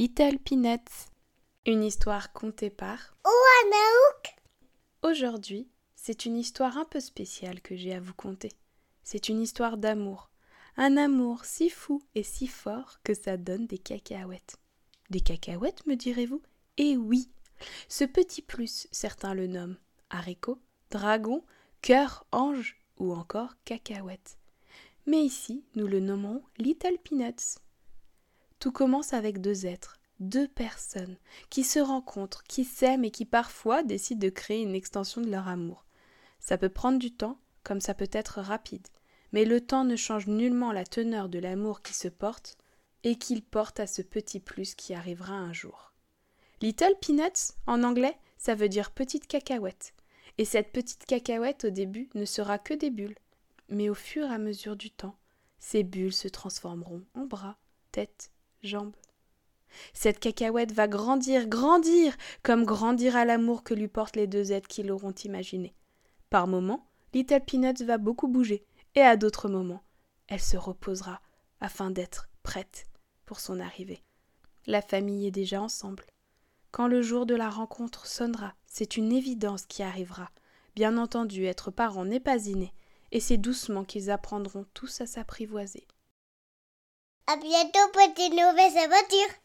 Little Peanuts. Une histoire contée par Ouanaouk. Aujourd'hui, c'est une histoire un peu spéciale que j'ai à vous conter. C'est une histoire d'amour. Un amour si fou et si fort que ça donne des cacahuètes. Des cacahuètes, me direz-vous? Eh oui Ce petit plus, certains le nomment haricot, dragon, cœur, ange ou encore cacahuète. Mais ici, nous le nommons Little Peanuts. Tout commence avec deux êtres, deux personnes, qui se rencontrent, qui s'aiment et qui parfois décident de créer une extension de leur amour. Ça peut prendre du temps, comme ça peut être rapide, mais le temps ne change nullement la teneur de l'amour qui se porte et qu'il porte à ce petit plus qui arrivera un jour. Little Peanuts, en anglais, ça veut dire petite cacahuète. Et cette petite cacahuète au début ne sera que des bulles. Mais au fur et à mesure du temps, ces bulles se transformeront en bras, tête, jambes. Cette cacahuète va grandir, grandir, comme grandira l'amour que lui portent les deux êtres qui l'auront imaginé. Par moments, Little Peanuts va beaucoup bouger, et à d'autres moments, elle se reposera afin d'être prête pour son arrivée. La famille est déjà ensemble. Quand le jour de la rencontre sonnera, c'est une évidence qui arrivera. Bien entendu, être parent n'est pas inné, et c'est doucement qu'ils apprendront tous à s'apprivoiser. À bientôt pour de nouvelles aventures.